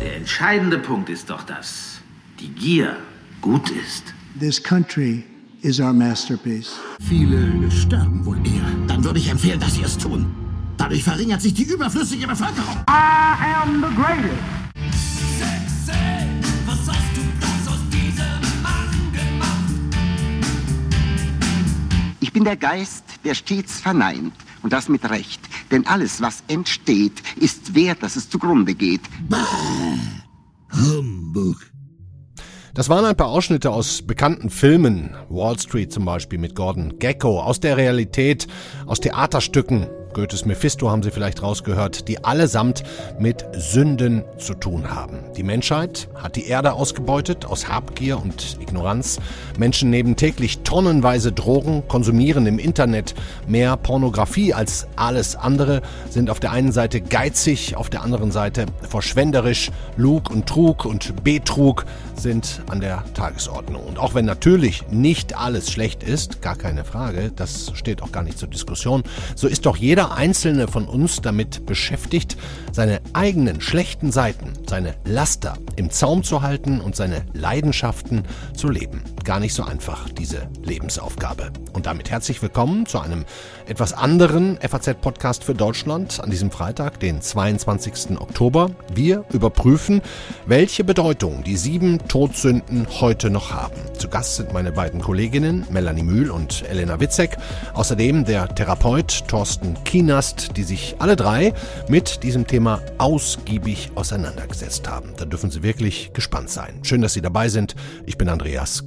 Der entscheidende Punkt ist doch, dass die Gier gut ist. This country is our masterpiece. Viele sterben wohl eher. Dann würde ich empfehlen, dass Sie es tun. Dadurch verringert sich die überflüssige Bevölkerung. I am the greatest. Ich bin der Geist, der stets verneint. Und das mit Recht. Denn alles, was entsteht, ist wert, dass es zugrunde geht. Humbug. Das waren ein paar Ausschnitte aus bekannten Filmen, Wall Street zum Beispiel mit Gordon Gecko, aus der Realität, aus Theaterstücken, Goethes Mephisto haben Sie vielleicht rausgehört, die allesamt mit Sünden zu tun haben. Die Menschheit hat die Erde ausgebeutet aus Habgier und Ignoranz. Menschen nehmen täglich tonnenweise Drogen, konsumieren im Internet mehr Pornografie als alles andere, sind auf der einen Seite geizig, auf der anderen Seite verschwenderisch. Lug und Trug und Betrug sind an der Tagesordnung. Und auch wenn natürlich nicht alles schlecht ist, gar keine Frage, das steht auch gar nicht zur Diskussion, so ist doch jeder jeder einzelne von uns damit beschäftigt, seine eigenen schlechten Seiten, seine Laster im Zaum zu halten und seine Leidenschaften zu leben. Gar nicht so einfach, diese Lebensaufgabe. Und damit herzlich willkommen zu einem etwas anderen FAZ-Podcast für Deutschland an diesem Freitag, den 22. Oktober. Wir überprüfen, welche Bedeutung die sieben Todsünden heute noch haben. Zu Gast sind meine beiden Kolleginnen Melanie Mühl und Elena Witzek, außerdem der Therapeut Thorsten Kienast, die sich alle drei mit diesem Thema ausgiebig auseinandergesetzt haben. Da dürfen Sie wirklich gespannt sein. Schön, dass Sie dabei sind. Ich bin Andreas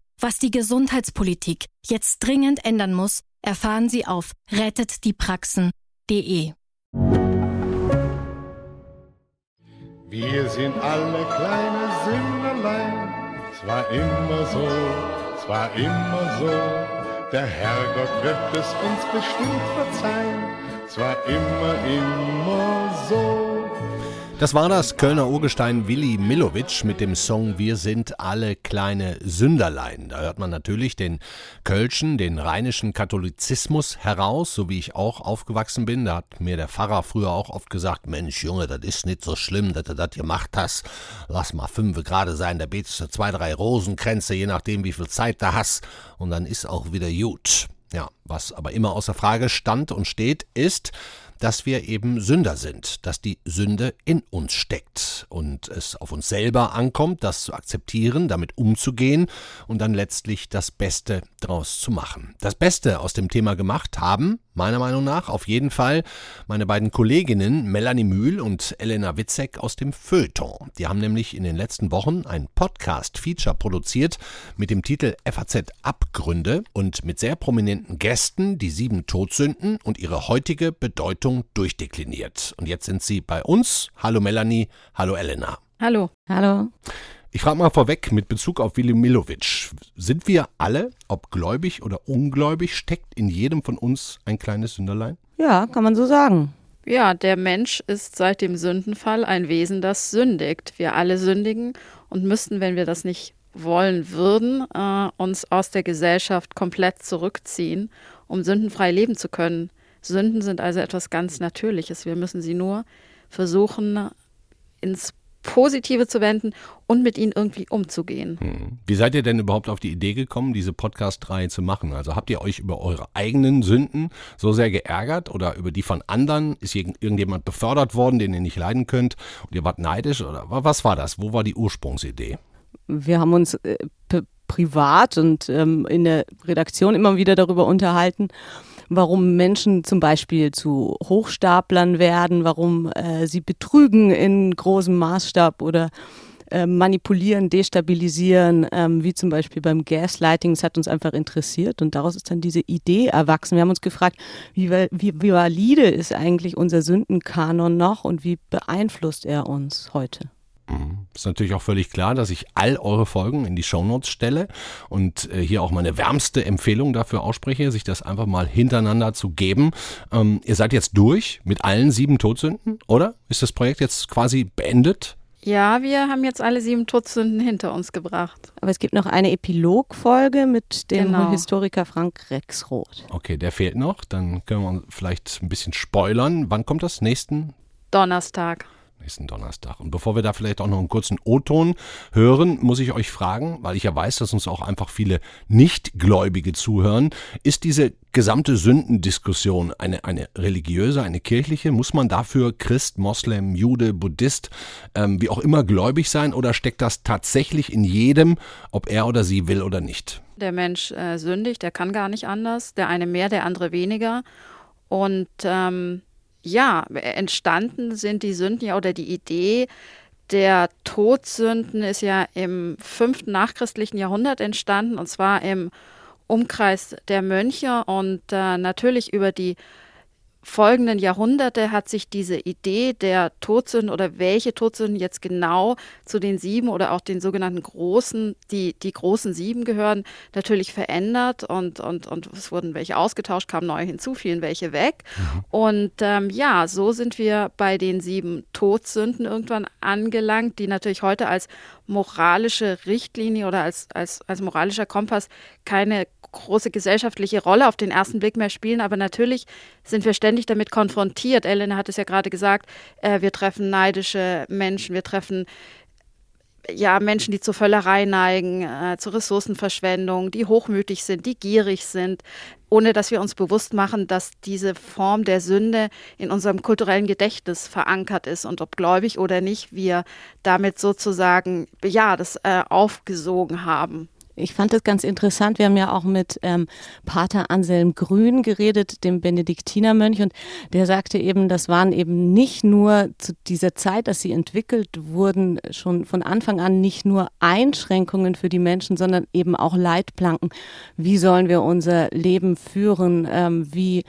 Was die Gesundheitspolitik jetzt dringend ändern muss, erfahren Sie auf rettetdiepraxen.de. Wir sind alle kleine Sünderlein, zwar immer so, zwar immer so. Der Herrgott wird es uns bestimmt verzeihen, zwar immer, immer so. Das war das Kölner Urgestein Willi Milovic mit dem Song Wir sind alle kleine Sünderlein. Da hört man natürlich den Kölschen, den rheinischen Katholizismus heraus, so wie ich auch aufgewachsen bin. Da hat mir der Pfarrer früher auch oft gesagt, Mensch Junge, das ist nicht so schlimm, dass du das gemacht hast. Lass mal fünf gerade sein, da betest du zwei, drei Rosenkränze, je nachdem wie viel Zeit du hast und dann ist auch wieder gut. Ja, was aber immer außer Frage stand und steht, ist, dass wir eben Sünder sind, dass die Sünde in uns steckt und es auf uns selber ankommt, das zu akzeptieren, damit umzugehen und dann letztlich das Beste draus zu machen. Das Beste aus dem Thema gemacht haben, meiner Meinung nach, auf jeden Fall meine beiden Kolleginnen Melanie Mühl und Elena Witzek aus dem Feuilleton. Die haben nämlich in den letzten Wochen ein Podcast-Feature produziert mit dem Titel FAZ Abgründe und mit sehr prominenten Gästen die sieben Todsünden und ihre heutige Bedeutung Bewertung durchdekliniert. Und jetzt sind sie bei uns. Hallo Melanie, hallo Elena. Hallo. Hallo. Ich frage mal vorweg mit Bezug auf Willi Milovic. Sind wir alle, ob gläubig oder ungläubig, steckt in jedem von uns ein kleines Sünderlein? Ja, kann man so sagen. Ja, der Mensch ist seit dem Sündenfall ein Wesen, das sündigt. Wir alle sündigen und müssten, wenn wir das nicht wollen würden, äh, uns aus der Gesellschaft komplett zurückziehen, um sündenfrei leben zu können. Sünden sind also etwas ganz Natürliches. Wir müssen sie nur versuchen, ins Positive zu wenden und mit ihnen irgendwie umzugehen. Hm. Wie seid ihr denn überhaupt auf die Idee gekommen, diese Podcast-Reihe zu machen? Also habt ihr euch über eure eigenen Sünden so sehr geärgert oder über die von anderen? Ist irgendjemand befördert worden, den ihr nicht leiden könnt und ihr wart neidisch oder was war das? Wo war die Ursprungsidee? Wir haben uns äh, privat und ähm, in der Redaktion immer wieder darüber unterhalten warum Menschen zum Beispiel zu Hochstaplern werden, warum äh, sie betrügen in großem Maßstab oder äh, manipulieren, destabilisieren, ähm, wie zum Beispiel beim Gaslighting. Es hat uns einfach interessiert und daraus ist dann diese Idee erwachsen. Wir haben uns gefragt, wie, wie, wie valide ist eigentlich unser Sündenkanon noch und wie beeinflusst er uns heute? Mhm. Ist natürlich auch völlig klar, dass ich all eure Folgen in die Shownotes stelle und äh, hier auch meine wärmste Empfehlung dafür ausspreche, sich das einfach mal hintereinander zu geben. Ähm, ihr seid jetzt durch mit allen sieben Todsünden, oder? Ist das Projekt jetzt quasi beendet? Ja, wir haben jetzt alle sieben Todsünden hinter uns gebracht. Aber es gibt noch eine Epilogfolge mit dem genau. Historiker Frank Rexroth. Okay, der fehlt noch. Dann können wir vielleicht ein bisschen spoilern. Wann kommt das? Nächsten? Donnerstag nächsten Donnerstag. Und bevor wir da vielleicht auch noch einen kurzen O-Ton hören, muss ich euch fragen, weil ich ja weiß, dass uns auch einfach viele Nichtgläubige zuhören, ist diese gesamte Sündendiskussion eine, eine religiöse, eine kirchliche? Muss man dafür Christ, Moslem, Jude, Buddhist, ähm, wie auch immer gläubig sein oder steckt das tatsächlich in jedem, ob er oder sie will oder nicht? Der Mensch äh, sündigt, der kann gar nicht anders. Der eine mehr, der andere weniger. Und ähm, ja, entstanden sind die Sünden ja oder die Idee der Todsünden ist ja im fünften nachchristlichen Jahrhundert entstanden und zwar im Umkreis der Mönche. Und äh, natürlich über die folgenden Jahrhunderte hat sich diese Idee der Todsünden oder welche Todsünden jetzt genau zu den sieben oder auch den sogenannten großen, die, die großen sieben gehören, natürlich verändert und, und, und es wurden welche ausgetauscht, kamen neue hinzu, fielen welche weg. Mhm. Und ähm, ja, so sind wir bei den sieben Todsünden irgendwann angelangt, die natürlich heute als moralische Richtlinie oder als, als, als moralischer Kompass keine große gesellschaftliche Rolle auf den ersten Blick mehr spielen, aber natürlich sind wir ständig damit konfrontiert. Elena hat es ja gerade gesagt, äh, wir treffen neidische Menschen, wir treffen ja, Menschen, die zur Völlerei neigen, äh, zur Ressourcenverschwendung, die hochmütig sind, die gierig sind, ohne dass wir uns bewusst machen, dass diese Form der Sünde in unserem kulturellen Gedächtnis verankert ist und ob gläubig oder nicht, wir damit sozusagen, ja, das äh, aufgesogen haben. Ich fand das ganz interessant. Wir haben ja auch mit ähm, Pater Anselm Grün geredet, dem Benediktinermönch, und der sagte eben, das waren eben nicht nur zu dieser Zeit, dass sie entwickelt wurden, schon von Anfang an nicht nur Einschränkungen für die Menschen, sondern eben auch Leitplanken. Wie sollen wir unser Leben führen? Ähm, wie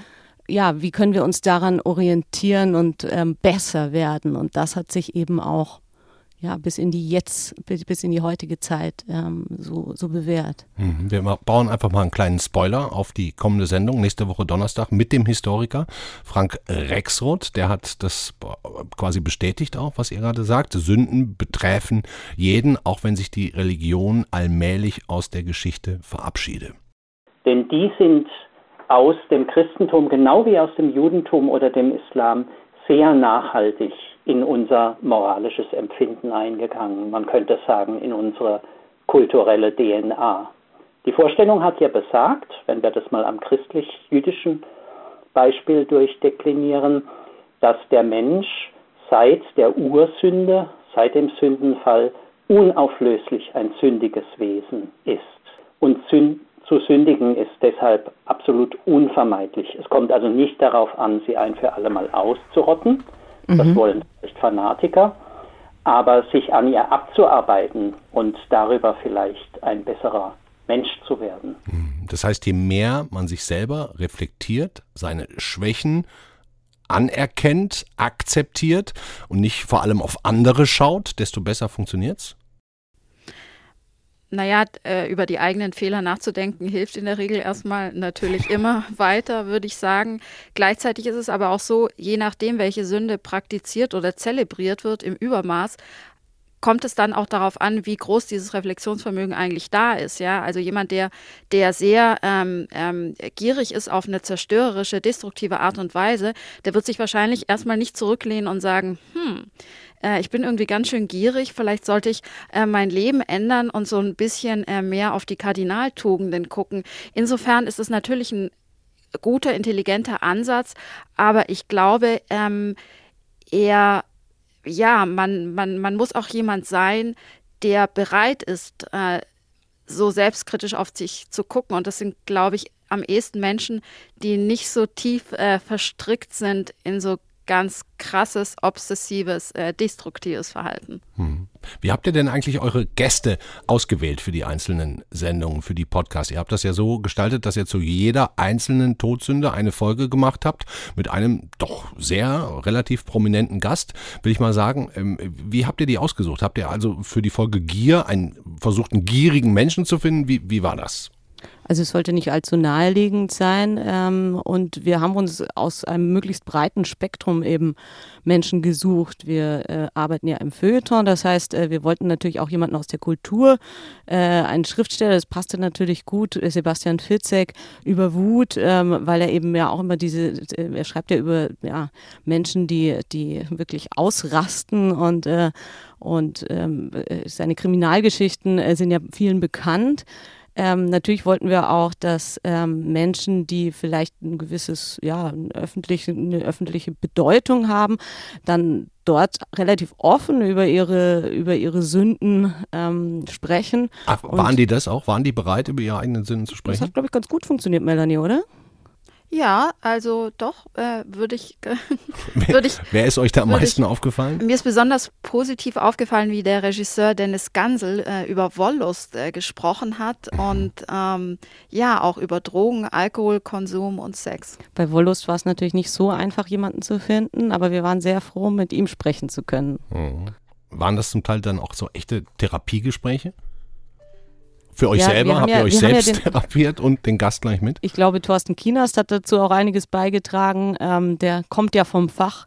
ja, wie können wir uns daran orientieren und ähm, besser werden? Und das hat sich eben auch ja, bis in die jetzt, bis in die heutige Zeit ähm, so, so bewährt. Mhm. Wir bauen einfach mal einen kleinen Spoiler auf die kommende Sendung nächste Woche Donnerstag mit dem Historiker Frank Rexroth. Der hat das quasi bestätigt auch, was ihr gerade sagt. Sünden betreffen jeden, auch wenn sich die Religion allmählich aus der Geschichte verabschiede. Denn die sind aus dem Christentum genau wie aus dem Judentum oder dem Islam sehr nachhaltig in unser moralisches Empfinden eingegangen. Man könnte sagen, in unsere kulturelle DNA. Die Vorstellung hat ja besagt, wenn wir das mal am christlich-jüdischen Beispiel durchdeklinieren, dass der Mensch seit der Ursünde, seit dem Sündenfall, unauflöslich ein sündiges Wesen ist. Und zu sündigen ist deshalb absolut unvermeidlich. Es kommt also nicht darauf an, sie ein für alle Mal auszurotten, Mhm. Das wollen vielleicht Fanatiker. Aber sich an ihr abzuarbeiten und darüber vielleicht ein besserer Mensch zu werden. Mhm. Das heißt, je mehr man sich selber reflektiert, seine Schwächen anerkennt, akzeptiert und nicht vor allem auf andere schaut, desto besser funktioniert es? Naja, äh, über die eigenen Fehler nachzudenken hilft in der Regel erstmal natürlich immer weiter, würde ich sagen. Gleichzeitig ist es aber auch so, je nachdem, welche Sünde praktiziert oder zelebriert wird im Übermaß, kommt es dann auch darauf an, wie groß dieses Reflexionsvermögen eigentlich da ist. Ja, also jemand, der, der sehr ähm, ähm, gierig ist auf eine zerstörerische, destruktive Art und Weise, der wird sich wahrscheinlich erstmal nicht zurücklehnen und sagen, hm, äh, ich bin irgendwie ganz schön gierig, vielleicht sollte ich äh, mein Leben ändern und so ein bisschen äh, mehr auf die Kardinaltugenden gucken. Insofern ist es natürlich ein guter, intelligenter Ansatz, aber ich glaube, ähm, er, ja, man, man, man muss auch jemand sein, der bereit ist, äh, so selbstkritisch auf sich zu gucken. Und das sind, glaube ich, am ehesten Menschen, die nicht so tief äh, verstrickt sind in so ganz krasses, obsessives, äh, destruktives Verhalten. Hm. Wie habt ihr denn eigentlich eure Gäste ausgewählt für die einzelnen Sendungen, für die Podcasts? Ihr habt das ja so gestaltet, dass ihr zu jeder einzelnen Todsünde eine Folge gemacht habt mit einem doch sehr relativ prominenten Gast, will ich mal sagen. Ähm, wie habt ihr die ausgesucht? Habt ihr also für die Folge Gier einen versucht, einen gierigen Menschen zu finden? Wie, wie war das? Also es sollte nicht allzu naheliegend sein ähm, und wir haben uns aus einem möglichst breiten Spektrum eben Menschen gesucht. Wir äh, arbeiten ja im Feuilleton, das heißt, äh, wir wollten natürlich auch jemanden aus der Kultur, äh, einen Schriftsteller, das passte natürlich gut, Sebastian Fitzek über Wut, ähm, weil er eben ja auch immer diese, äh, er schreibt ja über ja, Menschen, die, die wirklich ausrasten und äh, und ähm, äh, seine Kriminalgeschichten sind ja vielen bekannt. Ähm, natürlich wollten wir auch, dass ähm, Menschen, die vielleicht ein gewisses, ja, eine öffentliche, eine öffentliche Bedeutung haben, dann dort relativ offen über ihre, über ihre Sünden ähm, sprechen. Ach, waren die das auch? Waren die bereit, über ihre eigenen Sünden zu sprechen? Das hat, glaube ich, ganz gut funktioniert, Melanie, oder? Ja, also doch, äh, würde ich, würd ich. Wer ist euch da am meisten ich, aufgefallen? Mir ist besonders positiv aufgefallen, wie der Regisseur Dennis Gansel äh, über Wollust äh, gesprochen hat mhm. und ähm, ja, auch über Drogen, Alkoholkonsum und Sex. Bei Wollust war es natürlich nicht so einfach, jemanden zu finden, aber wir waren sehr froh, mit ihm sprechen zu können. Mhm. Waren das zum Teil dann auch so echte Therapiegespräche? Für euch ja, selber? Habt ja, ihr euch selbst ja den, therapiert und den Gast gleich mit? Ich glaube, Thorsten Kienast hat dazu auch einiges beigetragen. Ähm, der kommt ja vom Fach.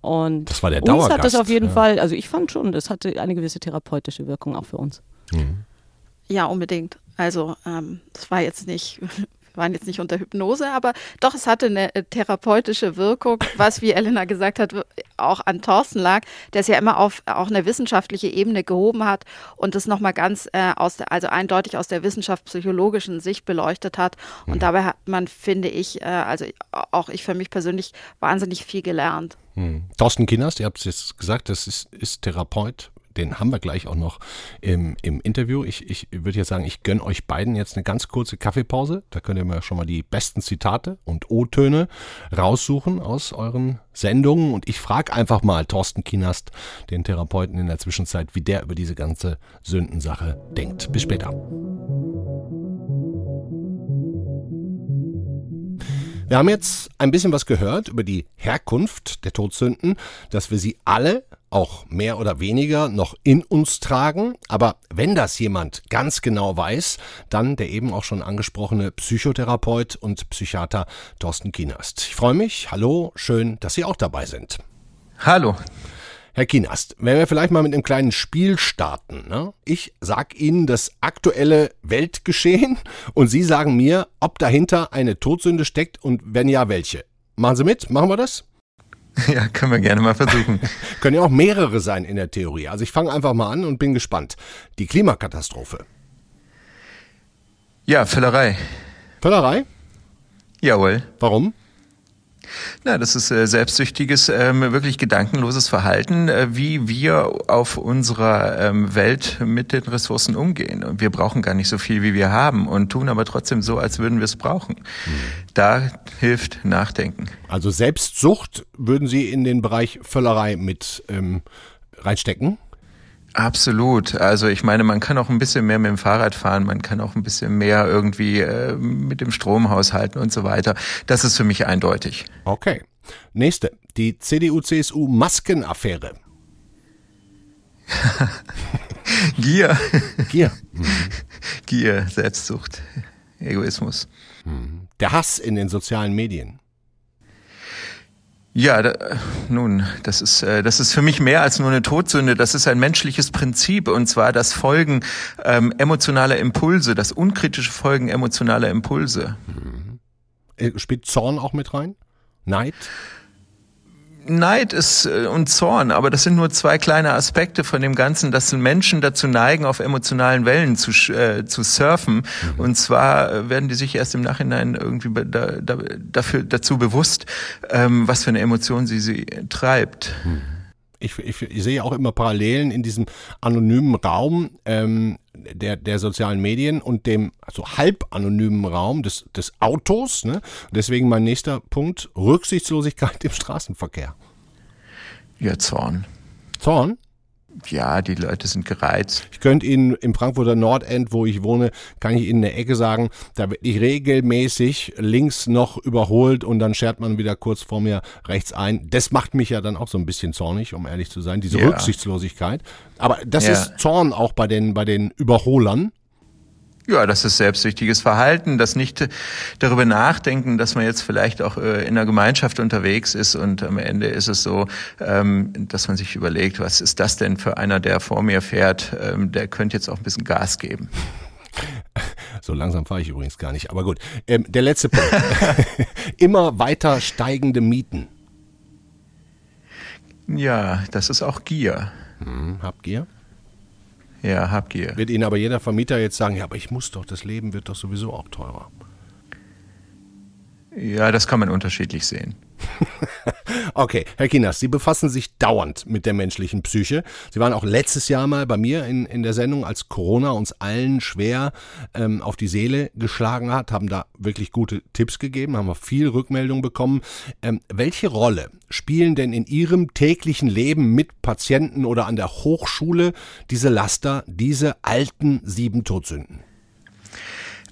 Und das war der Dauergast. Uns hat das auf jeden Fall, also ich fand schon, das hatte eine gewisse therapeutische Wirkung auch für uns. Mhm. Ja, unbedingt. Also ähm, das war jetzt nicht waren jetzt nicht unter Hypnose, aber doch, es hatte eine äh, therapeutische Wirkung, was, wie Elena gesagt hat, auch an Thorsten lag, der es ja immer auf auch eine wissenschaftliche Ebene gehoben hat und das nochmal ganz äh, aus der, also eindeutig aus der wissenschaftspsychologischen Sicht beleuchtet hat. Und mhm. dabei hat man, finde ich, äh, also auch ich für mich persönlich wahnsinnig viel gelernt. Mhm. Thorsten Kinners, ihr habt es jetzt gesagt, das ist, ist Therapeut, den haben wir gleich auch noch im, im Interview. Ich, ich würde jetzt sagen, ich gönne euch beiden jetzt eine ganz kurze Kaffeepause. Da könnt ihr mir schon mal die besten Zitate und O-Töne raussuchen aus euren Sendungen. Und ich frage einfach mal Thorsten Kinast, den Therapeuten in der Zwischenzeit, wie der über diese ganze Sündensache denkt. Bis später. Wir haben jetzt ein bisschen was gehört über die Herkunft der Todsünden, dass wir sie alle auch mehr oder weniger noch in uns tragen. Aber wenn das jemand ganz genau weiß, dann der eben auch schon angesprochene Psychotherapeut und Psychiater Thorsten Kienast. Ich freue mich. Hallo, schön, dass Sie auch dabei sind. Hallo. Herr Kienast, wenn wir vielleicht mal mit einem kleinen Spiel starten. Ne? Ich sag Ihnen das aktuelle Weltgeschehen und Sie sagen mir, ob dahinter eine Todsünde steckt und wenn ja, welche. Machen Sie mit? Machen wir das? Ja, können wir gerne mal versuchen. Können ja auch mehrere sein in der Theorie. Also ich fange einfach mal an und bin gespannt. Die Klimakatastrophe. Ja, Völlerei. Völlerei? Jawohl. Warum? Na, das ist äh, selbstsüchtiges, ähm, wirklich gedankenloses Verhalten, äh, wie wir auf unserer ähm, Welt mit den Ressourcen umgehen. Und wir brauchen gar nicht so viel, wie wir haben und tun aber trotzdem so, als würden wir es brauchen. Mhm. Da hilft Nachdenken. Also Selbstsucht würden Sie in den Bereich Völlerei mit ähm, reinstecken? Absolut. Also ich meine, man kann auch ein bisschen mehr mit dem Fahrrad fahren, man kann auch ein bisschen mehr irgendwie äh, mit dem Strom haushalten und so weiter. Das ist für mich eindeutig. Okay. Nächste. Die CDU-CSU-Maskenaffäre. Gier. Gier. Mhm. Gier, Selbstsucht, Egoismus. Mhm. Der Hass in den sozialen Medien. Ja, da, nun, das ist, äh, das ist für mich mehr als nur eine Todsünde. Das ist ein menschliches Prinzip und zwar das Folgen ähm, emotionaler Impulse, das unkritische Folgen emotionaler Impulse. Mhm. Äh, spielt Zorn auch mit rein? Neid? Neid ist äh, und Zorn, aber das sind nur zwei kleine Aspekte von dem Ganzen, dass Menschen dazu neigen, auf emotionalen Wellen zu, äh, zu surfen. Mhm. Und zwar äh, werden die sich erst im Nachhinein irgendwie da, da, dafür dazu bewusst, ähm, was für eine Emotion sie sie treibt. Mhm. Ich, ich, ich, sehe auch immer Parallelen in diesem anonymen Raum ähm, der, der sozialen Medien und dem also halb anonymen Raum des, des Autos. Ne? Deswegen mein nächster Punkt, Rücksichtslosigkeit im Straßenverkehr. Ja, Zorn. Zorn? Ja, die Leute sind gereizt. Ich könnte Ihnen im Frankfurter Nordend, wo ich wohne, kann ich Ihnen eine Ecke sagen, da werde ich regelmäßig links noch überholt und dann schert man wieder kurz vor mir rechts ein. Das macht mich ja dann auch so ein bisschen zornig, um ehrlich zu sein, diese ja. Rücksichtslosigkeit. Aber das ja. ist Zorn auch bei den, bei den Überholern. Ja, das ist selbstsüchtiges Verhalten, das nicht darüber nachdenken, dass man jetzt vielleicht auch äh, in einer Gemeinschaft unterwegs ist und am Ende ist es so, ähm, dass man sich überlegt, was ist das denn für einer, der vor mir fährt, ähm, der könnte jetzt auch ein bisschen Gas geben. So langsam fahre ich übrigens gar nicht, aber gut. Ähm, der letzte Punkt. Immer weiter steigende Mieten. Ja, das ist auch Gier. Hm, hab Gier? Ja, Habgier. Wird Ihnen aber jeder Vermieter jetzt sagen, ja, aber ich muss doch, das Leben wird doch sowieso auch teurer. Ja, das kann man unterschiedlich sehen. okay, Herr Kinas, Sie befassen sich dauernd mit der menschlichen Psyche. Sie waren auch letztes Jahr mal bei mir in, in der Sendung, als Corona uns allen schwer ähm, auf die Seele geschlagen hat, haben da wirklich gute Tipps gegeben, haben wir viel Rückmeldung bekommen. Ähm, welche Rolle spielen denn in Ihrem täglichen Leben mit Patienten oder an der Hochschule diese Laster, diese alten sieben Todsünden?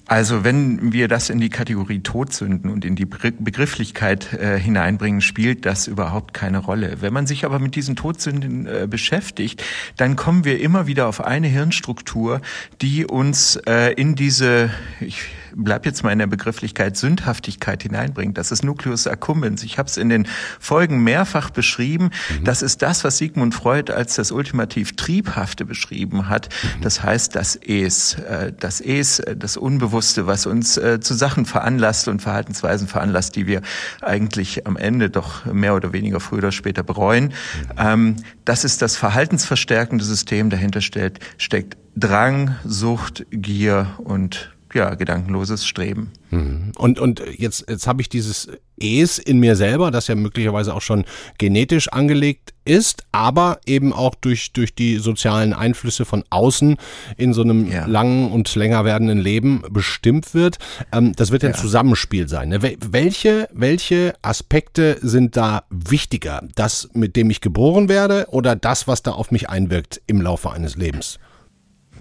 Also wenn wir das in die Kategorie Todsünden und in die Begrifflichkeit äh, hineinbringen, spielt das überhaupt keine Rolle. Wenn man sich aber mit diesen Todsünden äh, beschäftigt, dann kommen wir immer wieder auf eine Hirnstruktur, die uns äh, in diese, ich bleib jetzt mal in der Begrifflichkeit Sündhaftigkeit hineinbringt. Das ist Nucleus accumbens. Ich habe es in den Folgen mehrfach beschrieben. Mhm. Das ist das, was Sigmund Freud als das ultimativ Triebhafte beschrieben hat. Mhm. Das heißt, das Es, äh, das Es, äh, das Unbewusste, was uns äh, zu Sachen veranlasst und Verhaltensweisen veranlasst, die wir eigentlich am Ende doch mehr oder weniger früher oder später bereuen. Mhm. Ähm, das ist das verhaltensverstärkende System. Dahinter steckt Drang, Sucht, Gier und ja, gedankenloses Streben. Mhm. Und, und jetzt, jetzt habe ich dieses Es in mir selber, das ja möglicherweise auch schon genetisch angelegt ist, aber eben auch durch, durch die sozialen Einflüsse von außen in so einem ja. langen und länger werdenden Leben bestimmt wird. Ähm, das wird ja ein Zusammenspiel sein. Ne? Welche, welche Aspekte sind da wichtiger? Das, mit dem ich geboren werde oder das, was da auf mich einwirkt im Laufe eines Lebens?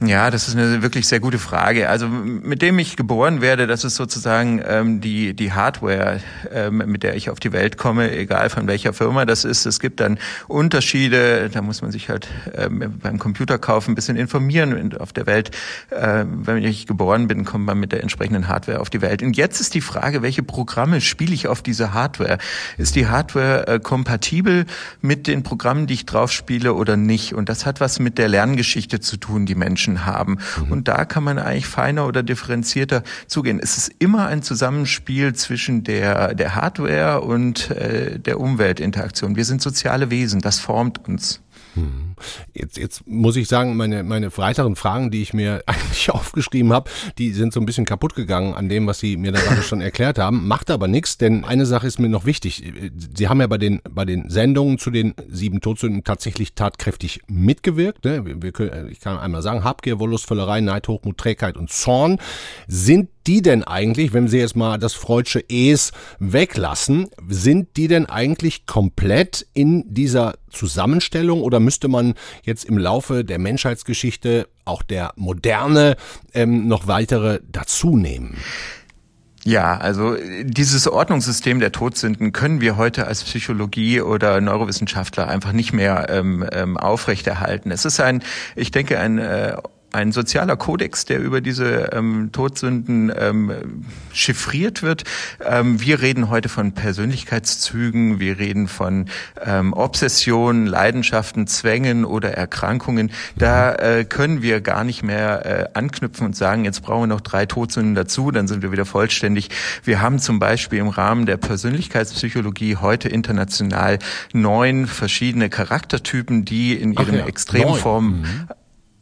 Ja, das ist eine wirklich sehr gute Frage. Also mit dem ich geboren werde, das ist sozusagen ähm, die die Hardware, ähm, mit der ich auf die Welt komme, egal von welcher Firma das ist. Es gibt dann Unterschiede. Da muss man sich halt ähm, beim Computerkauf ein bisschen informieren. Auf der Welt, äh, wenn ich geboren bin, kommt man mit der entsprechenden Hardware auf die Welt. Und jetzt ist die Frage, welche Programme spiele ich auf diese Hardware? Ist die Hardware äh, kompatibel mit den Programmen, die ich drauf spiele oder nicht? Und das hat was mit der Lerngeschichte zu tun, die Menschen Menschen haben. Mhm. Und da kann man eigentlich feiner oder differenzierter zugehen. Es ist immer ein Zusammenspiel zwischen der, der Hardware und äh, der Umweltinteraktion. Wir sind soziale Wesen, das formt uns. Hm. Jetzt, jetzt muss ich sagen, meine, meine weiteren Fragen, die ich mir eigentlich aufgeschrieben habe, die sind so ein bisschen kaputt gegangen an dem, was Sie mir da gerade schon erklärt haben. Macht aber nichts, denn eine Sache ist mir noch wichtig. Sie haben ja bei den, bei den Sendungen zu den sieben Todsünden tatsächlich tatkräftig mitgewirkt. Ne? Wir, wir können, ich kann einmal sagen, Habgier, Wollust, Völlerei, Neid, Hochmut, Trägheit und Zorn sind die denn eigentlich, wenn Sie jetzt mal das Freudsche Es weglassen, sind die denn eigentlich komplett in dieser Zusammenstellung oder müsste man jetzt im Laufe der Menschheitsgeschichte auch der Moderne ähm, noch weitere dazu? Ja, also dieses Ordnungssystem der Todsünden können wir heute als Psychologie oder Neurowissenschaftler einfach nicht mehr ähm, ähm, aufrechterhalten. Es ist ein, ich denke, ein äh, ein sozialer Kodex, der über diese ähm, Todsünden ähm, chiffriert wird. Ähm, wir reden heute von Persönlichkeitszügen, wir reden von ähm, Obsessionen, Leidenschaften, Zwängen oder Erkrankungen. Da äh, können wir gar nicht mehr äh, anknüpfen und sagen, jetzt brauchen wir noch drei Todsünden dazu, dann sind wir wieder vollständig. Wir haben zum Beispiel im Rahmen der Persönlichkeitspsychologie heute international neun verschiedene Charaktertypen, die in ihren ja, Extremformen mhm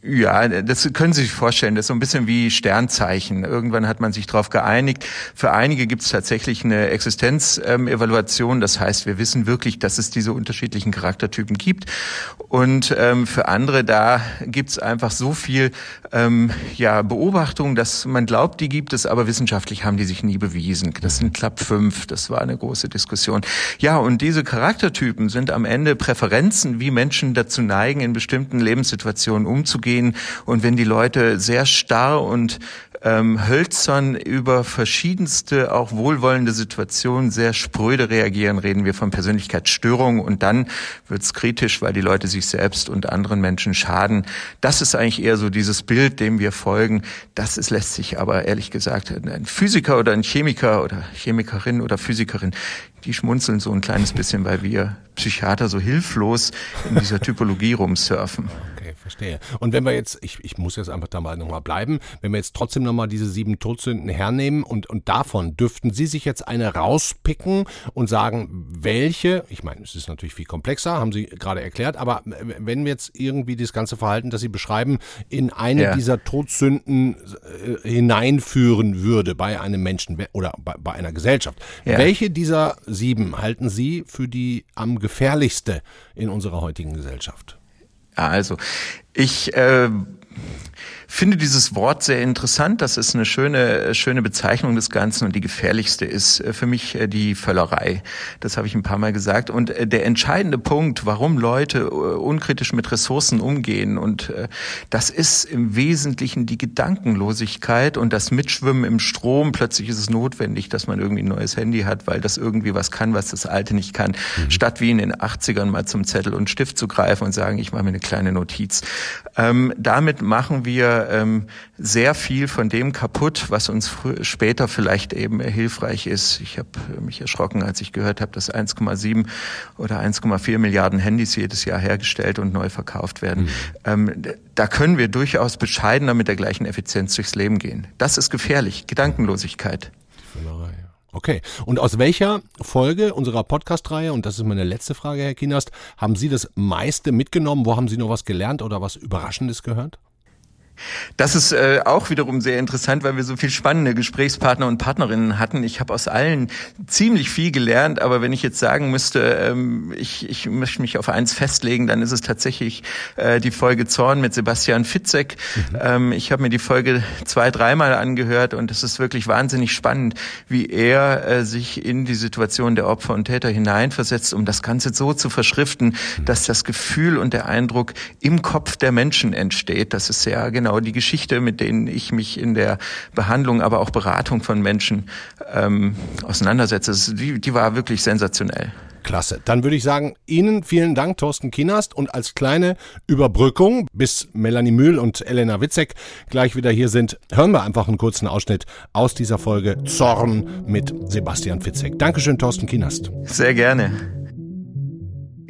Ja, das können Sie sich vorstellen. Das ist so ein bisschen wie Sternzeichen. Irgendwann hat man sich darauf geeinigt. Für einige gibt es tatsächlich eine Existenzevaluation. Das heißt, wir wissen wirklich, dass es diese unterschiedlichen Charaktertypen gibt. Und ähm, für andere, da gibt es einfach so viel ähm, ja, Beobachtung, dass man glaubt, die gibt es, aber wissenschaftlich haben die sich nie bewiesen. Das sind Club 5. Das war eine große Diskussion. Ja, und diese Charaktertypen sind am Ende Präferenzen, wie Menschen dazu neigen, in bestimmten Lebenssituationen umzugehen gehen. Und wenn die Leute sehr starr und ähm, hölzern über verschiedenste, auch wohlwollende Situationen sehr spröde reagieren, reden wir von Persönlichkeitsstörungen und dann wird's kritisch, weil die Leute sich selbst und anderen Menschen schaden. Das ist eigentlich eher so dieses Bild, dem wir folgen. Das ist, lässt sich aber ehrlich gesagt ein Physiker oder ein Chemiker oder Chemikerin oder Physikerin, die schmunzeln so ein kleines bisschen, weil wir Psychiater so hilflos in dieser Typologie rumsurfen verstehe. Und wenn wir jetzt, ich, ich muss jetzt einfach da mal nochmal bleiben, wenn wir jetzt trotzdem nochmal diese sieben Todsünden hernehmen und, und davon dürften Sie sich jetzt eine rauspicken und sagen, welche, ich meine, es ist natürlich viel komplexer, haben Sie gerade erklärt, aber wenn wir jetzt irgendwie das ganze Verhalten, das Sie beschreiben, in eine ja. dieser Todsünden äh, hineinführen würde bei einem Menschen oder bei, bei einer Gesellschaft, ja. welche dieser sieben halten Sie für die am gefährlichste in unserer heutigen Gesellschaft? Also, ich äh, finde dieses Wort sehr interessant. Das ist eine schöne, schöne Bezeichnung des Ganzen und die gefährlichste ist äh, für mich äh, die Völlerei. Das habe ich ein paar Mal gesagt. Und äh, der entscheidende Punkt, warum Leute unkritisch mit Ressourcen umgehen und das ist im Wesentlichen die Gedankenlosigkeit und das Mitschwimmen im Strom. Plötzlich ist es notwendig, dass man irgendwie ein neues Handy hat, weil das irgendwie was kann, was das alte nicht kann. Mhm. Statt wie in den 80ern mal zum Zettel und Stift zu greifen und sagen, ich mache mir eine kleine Notiz. Ähm, damit machen wir ähm, sehr viel von dem kaputt, was uns später vielleicht eben hilfreich ist. Ich habe mich erschrocken, als ich gehört habe, dass 1,7 oder 1,4 Milliarden Handys jedes Jahr hergestellt und neu verkauft werden. Mhm. Ähm, da können wir durchaus bescheidener mit der gleichen Effizienz durchs Leben gehen. Das ist gefährlich. Gedankenlosigkeit. Okay. Und aus welcher Folge unserer Podcast-Reihe, und das ist meine letzte Frage, Herr Kinast, haben Sie das meiste mitgenommen? Wo haben Sie noch was gelernt oder was Überraschendes gehört? Das ist äh, auch wiederum sehr interessant, weil wir so viel spannende Gesprächspartner und Partnerinnen hatten. Ich habe aus allen ziemlich viel gelernt, aber wenn ich jetzt sagen müsste, ähm, ich, ich möchte mich auf eins festlegen, dann ist es tatsächlich äh, die Folge Zorn mit Sebastian Fitzek. Mhm. Ähm, ich habe mir die Folge zwei, dreimal angehört und es ist wirklich wahnsinnig spannend, wie er äh, sich in die Situation der Opfer und Täter hineinversetzt, um das Ganze so zu verschriften, mhm. dass das Gefühl und der Eindruck im Kopf der Menschen entsteht. Das ist sehr genau genau die Geschichte, mit denen ich mich in der Behandlung, aber auch Beratung von Menschen ähm, auseinandersetze. Die, die war wirklich sensationell. Klasse. Dann würde ich sagen, Ihnen vielen Dank, Thorsten Kinast. Und als kleine Überbrückung, bis Melanie Mühl und Elena Witzek gleich wieder hier sind, hören wir einfach einen kurzen Ausschnitt aus dieser Folge Zorn mit Sebastian Witzek. Dankeschön, Thorsten Kinast. Sehr gerne.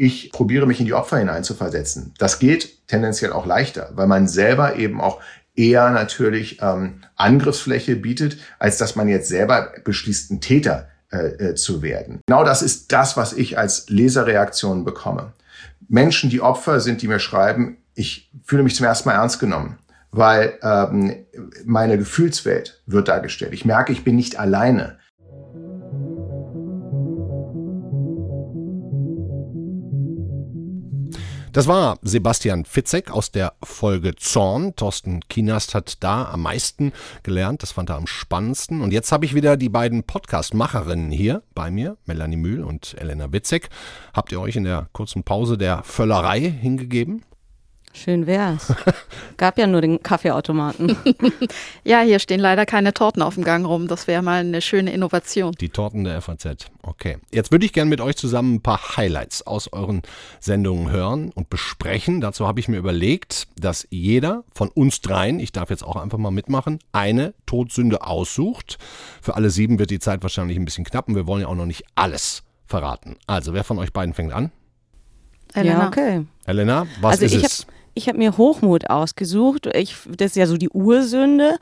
Ich probiere mich in die Opfer hineinzuversetzen. Das geht tendenziell auch leichter, weil man selber eben auch eher natürlich ähm, Angriffsfläche bietet, als dass man jetzt selber beschließt, ein Täter äh, äh, zu werden. Genau das ist das, was ich als Leserreaktion bekomme. Menschen, die Opfer sind, die mir schreiben, ich fühle mich zum ersten Mal ernst genommen, weil ähm, meine Gefühlswelt wird dargestellt. Ich merke, ich bin nicht alleine. Das war Sebastian Fitzek aus der Folge Zorn. Thorsten Kienast hat da am meisten gelernt. Das fand er am spannendsten. Und jetzt habe ich wieder die beiden Podcast-Macherinnen hier bei mir, Melanie Mühl und Elena Witzek. Habt ihr euch in der kurzen Pause der Völlerei hingegeben? Schön wär's. Gab ja nur den Kaffeeautomaten. ja, hier stehen leider keine Torten auf dem Gang rum. Das wäre mal eine schöne Innovation. Die Torten der FAZ. Okay. Jetzt würde ich gerne mit euch zusammen ein paar Highlights aus euren Sendungen hören und besprechen. Dazu habe ich mir überlegt, dass jeder von uns dreien, ich darf jetzt auch einfach mal mitmachen, eine Todsünde aussucht. Für alle sieben wird die Zeit wahrscheinlich ein bisschen knapp und wir wollen ja auch noch nicht alles verraten. Also, wer von euch beiden fängt an? Elena. Ja, okay. Elena, was also ist ich es? Ich habe mir Hochmut ausgesucht. Ich, das ist ja so die Ursünde.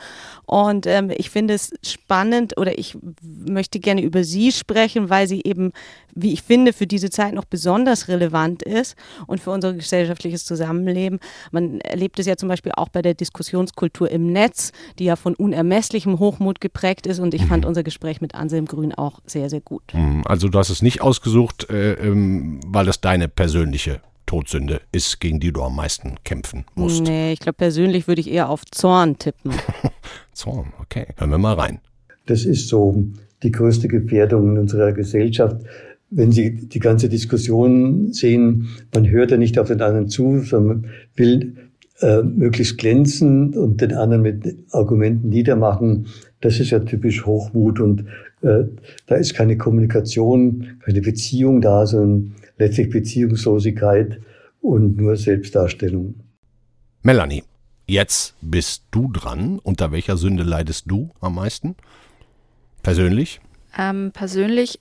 Und ähm, ich finde es spannend oder ich möchte gerne über sie sprechen, weil sie eben, wie ich finde, für diese Zeit noch besonders relevant ist und für unser gesellschaftliches Zusammenleben. Man erlebt es ja zum Beispiel auch bei der Diskussionskultur im Netz, die ja von unermesslichem Hochmut geprägt ist. Und ich fand unser Gespräch mit Anselm Grün auch sehr, sehr gut. Mhm. Also du hast es nicht ausgesucht, äh, ähm, weil das deine persönliche Todsünde ist, gegen die du am meisten kämpfen musst. Nee, ich glaube, persönlich würde ich eher auf Zorn tippen. Zorn, okay. Hören wir mal rein. Das ist so die größte Gefährdung in unserer Gesellschaft. Wenn Sie die ganze Diskussion sehen, man hört ja nicht auf den anderen zu, sondern will äh, möglichst glänzen und den anderen mit Argumenten niedermachen. Das ist ja typisch Hochmut und äh, da ist keine Kommunikation, keine Beziehung da, sondern letztlich Beziehungslosigkeit und nur Selbstdarstellung. Melanie, jetzt bist du dran. Unter welcher Sünde leidest du am meisten? Persönlich? Ähm, persönlich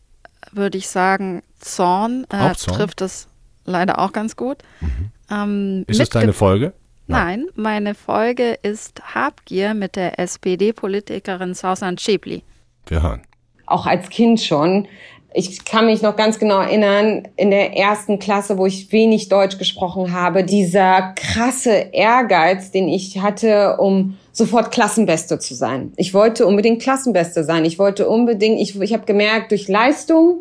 würde ich sagen, Zorn, äh, Zorn, trifft es leider auch ganz gut. Mhm. Ähm, ist es deine Folge? Nein, meine Folge ist Habgier mit der SPD-Politikerin Sausan Schäbli. Wir hören. Auch als Kind schon ich kann mich noch ganz genau erinnern, in der ersten Klasse, wo ich wenig Deutsch gesprochen habe, dieser krasse Ehrgeiz, den ich hatte, um sofort Klassenbeste zu sein. Ich wollte unbedingt Klassenbeste sein. Ich wollte unbedingt, ich, ich habe gemerkt, durch Leistung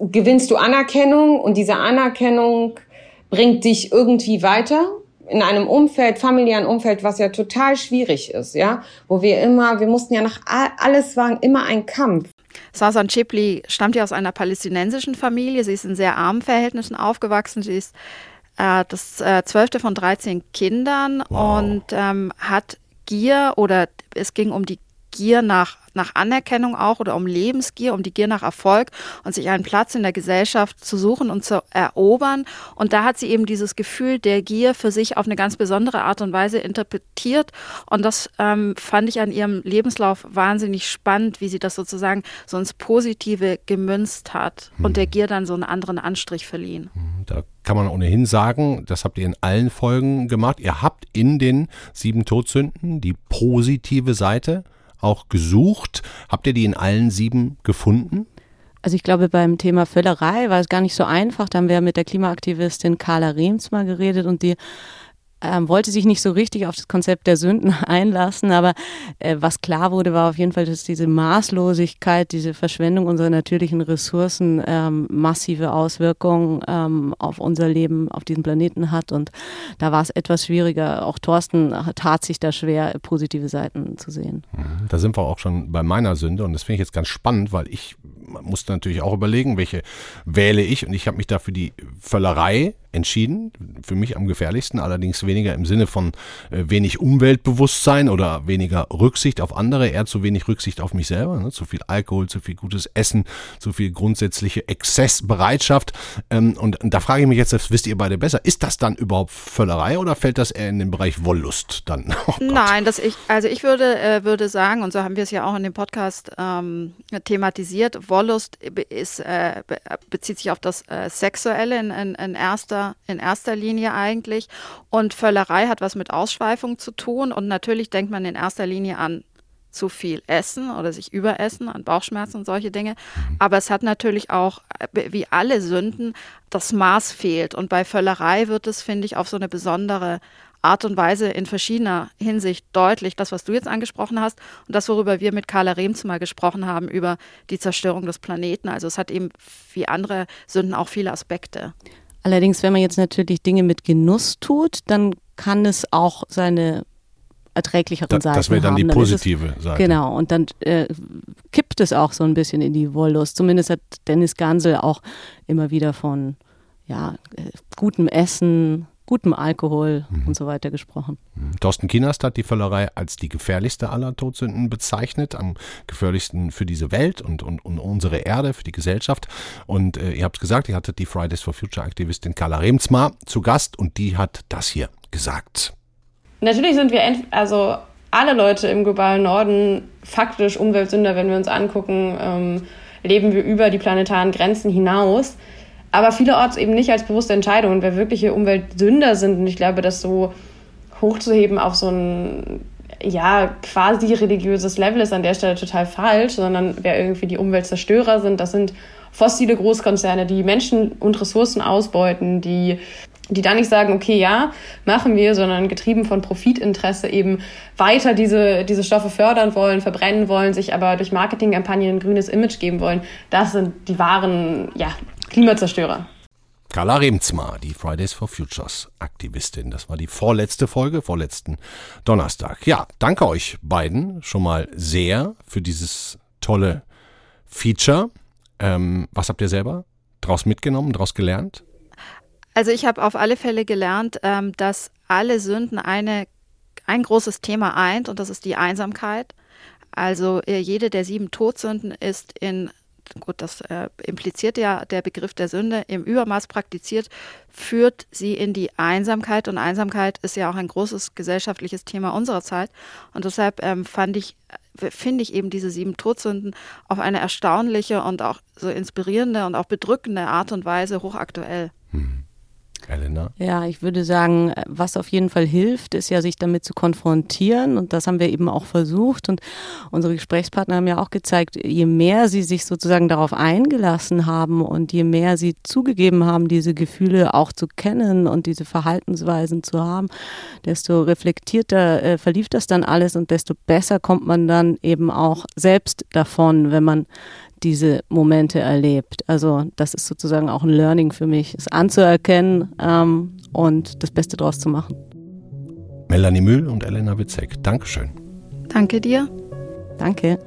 gewinnst du Anerkennung und diese Anerkennung bringt dich irgendwie weiter in einem Umfeld, familiären Umfeld, was ja total schwierig ist, ja, wo wir immer, wir mussten ja nach alles waren immer ein Kampf. Sasan Chipli stammt ja aus einer palästinensischen Familie. Sie ist in sehr armen Verhältnissen aufgewachsen. Sie ist äh, das äh, zwölfte von 13 Kindern wow. und ähm, hat Gier oder es ging um die Gier nach nach Anerkennung auch oder um Lebensgier, um die Gier nach Erfolg und sich einen Platz in der Gesellschaft zu suchen und zu erobern. Und da hat sie eben dieses Gefühl der Gier für sich auf eine ganz besondere Art und Weise interpretiert. Und das ähm, fand ich an ihrem Lebenslauf wahnsinnig spannend, wie sie das sozusagen so ins Positive gemünzt hat hm. und der Gier dann so einen anderen Anstrich verliehen. Hm, da kann man ohnehin sagen, das habt ihr in allen Folgen gemacht. Ihr habt in den sieben Todsünden die positive Seite auch gesucht. Habt ihr die in allen sieben gefunden? Also ich glaube, beim Thema Völlerei war es gar nicht so einfach. Da haben wir mit der Klimaaktivistin Carla Rehms mal geredet und die ähm, wollte sich nicht so richtig auf das Konzept der Sünden einlassen, aber äh, was klar wurde, war auf jeden Fall, dass diese Maßlosigkeit, diese Verschwendung unserer natürlichen Ressourcen ähm, massive Auswirkungen ähm, auf unser Leben auf diesem Planeten hat und da war es etwas schwieriger. Auch Thorsten tat sich da schwer, positive Seiten zu sehen. Mhm. Da sind wir auch schon bei meiner Sünde und das finde ich jetzt ganz spannend, weil ich musste natürlich auch überlegen, welche wähle ich und ich habe mich da für die Völlerei entschieden. Für mich am gefährlichsten, allerdings weniger im Sinne von äh, wenig Umweltbewusstsein oder weniger Rücksicht auf andere, eher zu wenig Rücksicht auf mich selber. Ne? Zu viel Alkohol, zu viel gutes Essen, zu viel grundsätzliche Exzessbereitschaft. Ähm, und, da frage ich mich jetzt, das wisst ihr beide besser, ist das dann überhaupt Völlerei oder fällt das eher in den Bereich Wollust dann? Oh Nein, das ich, also ich würde, äh, würde sagen, und so haben wir es ja auch in dem Podcast ähm, thematisiert, Wollust ist, äh, bezieht sich auf das äh, Sexuelle in, in, in erster in erster Linie eigentlich. Und Völlerei hat was mit Ausschweifung zu tun. Und natürlich denkt man in erster Linie an zu viel Essen oder sich überessen, an Bauchschmerzen und solche Dinge. Aber es hat natürlich auch, wie alle Sünden, das Maß fehlt. Und bei Völlerei wird es, finde ich, auf so eine besondere Art und Weise in verschiedener Hinsicht deutlich, das, was du jetzt angesprochen hast und das, worüber wir mit Carla Rehms mal gesprochen haben, über die Zerstörung des Planeten. Also es hat eben wie andere Sünden auch viele Aspekte. Allerdings, wenn man jetzt natürlich Dinge mit Genuss tut, dann kann es auch seine erträglicheren da, Seiten Das wäre dann die positive es, Seite. Genau, und dann äh, kippt es auch so ein bisschen in die Wollust. Zumindest hat Dennis Gansel auch immer wieder von ja, äh, gutem Essen, gutem Alkohol mhm. und so weiter gesprochen. Mhm. Thorsten Kienast hat die Völlerei als die gefährlichste aller Todsünden bezeichnet, am gefährlichsten für diese Welt und, und, und unsere Erde, für die Gesellschaft. Und äh, ihr habt es gesagt, ihr hattet die Fridays for Future Aktivistin Carla Remsmar zu Gast und die hat das hier gesagt. Natürlich sind wir, also alle Leute im globalen Norden faktisch Umweltsünder, wenn wir uns angucken, ähm, leben wir über die planetaren Grenzen hinaus. Aber vielerorts eben nicht als bewusste Entscheidung. Und wer wirkliche Umweltsünder sind, und ich glaube, das so hochzuheben auf so ein ja, quasi religiöses Level ist an der Stelle total falsch, sondern wer irgendwie die Umweltzerstörer sind, das sind fossile Großkonzerne, die Menschen und Ressourcen ausbeuten, die die dann nicht sagen, okay, ja, machen wir, sondern getrieben von Profitinteresse eben weiter diese, diese Stoffe fördern wollen, verbrennen wollen, sich aber durch Marketingkampagnen ein grünes Image geben wollen. Das sind die wahren, ja, Klimazerstörer. Carla Remzma, die Fridays for Futures Aktivistin. Das war die vorletzte Folge, vorletzten Donnerstag. Ja, danke euch beiden schon mal sehr für dieses tolle Feature. Ähm, was habt ihr selber daraus mitgenommen, daraus gelernt? Also ich habe auf alle Fälle gelernt, ähm, dass alle Sünden eine, ein großes Thema eint und das ist die Einsamkeit. Also äh, jede der sieben Todsünden ist in gut, das äh, impliziert ja der Begriff der Sünde, im Übermaß praktiziert, führt sie in die Einsamkeit. Und Einsamkeit ist ja auch ein großes gesellschaftliches Thema unserer Zeit. Und deshalb ähm, fand ich, äh, finde ich eben diese sieben Todsünden auf eine erstaunliche und auch so inspirierende und auch bedrückende Art und Weise hochaktuell. Hm. Elena? Ja, ich würde sagen, was auf jeden Fall hilft, ist ja, sich damit zu konfrontieren. Und das haben wir eben auch versucht. Und unsere Gesprächspartner haben ja auch gezeigt, je mehr sie sich sozusagen darauf eingelassen haben und je mehr sie zugegeben haben, diese Gefühle auch zu kennen und diese Verhaltensweisen zu haben, desto reflektierter äh, verlief das dann alles und desto besser kommt man dann eben auch selbst davon, wenn man diese Momente erlebt. Also das ist sozusagen auch ein Learning für mich, es anzuerkennen ähm, und das Beste daraus zu machen. Melanie Mühl und Elena Witzek, Dankeschön. Danke dir. Danke.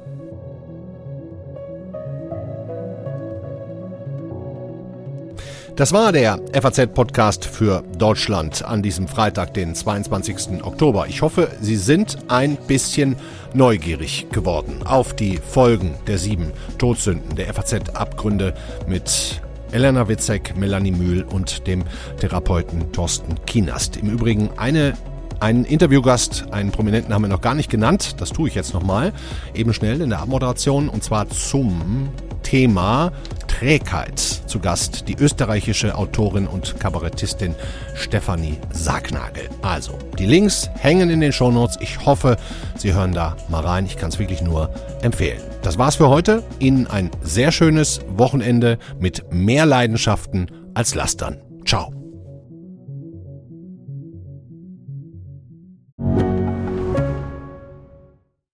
Das war der FAZ-Podcast für Deutschland an diesem Freitag, den 22. Oktober. Ich hoffe, Sie sind ein bisschen neugierig geworden auf die Folgen der sieben Todsünden, der FAZ-Abgründe mit Elena Witzek, Melanie Mühl und dem Therapeuten Thorsten Kienast. Im Übrigen eine einen Interviewgast, einen Prominenten haben wir noch gar nicht genannt. Das tue ich jetzt nochmal. Eben schnell in der Abmoderation und zwar zum Thema Trägheit zu Gast die österreichische Autorin und Kabarettistin Stefanie Sargnagel. Also, die Links hängen in den Shownotes. Ich hoffe, Sie hören da mal rein. Ich kann es wirklich nur empfehlen. Das war's für heute. Ihnen ein sehr schönes Wochenende mit mehr Leidenschaften als Lastern. Ciao.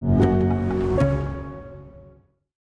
you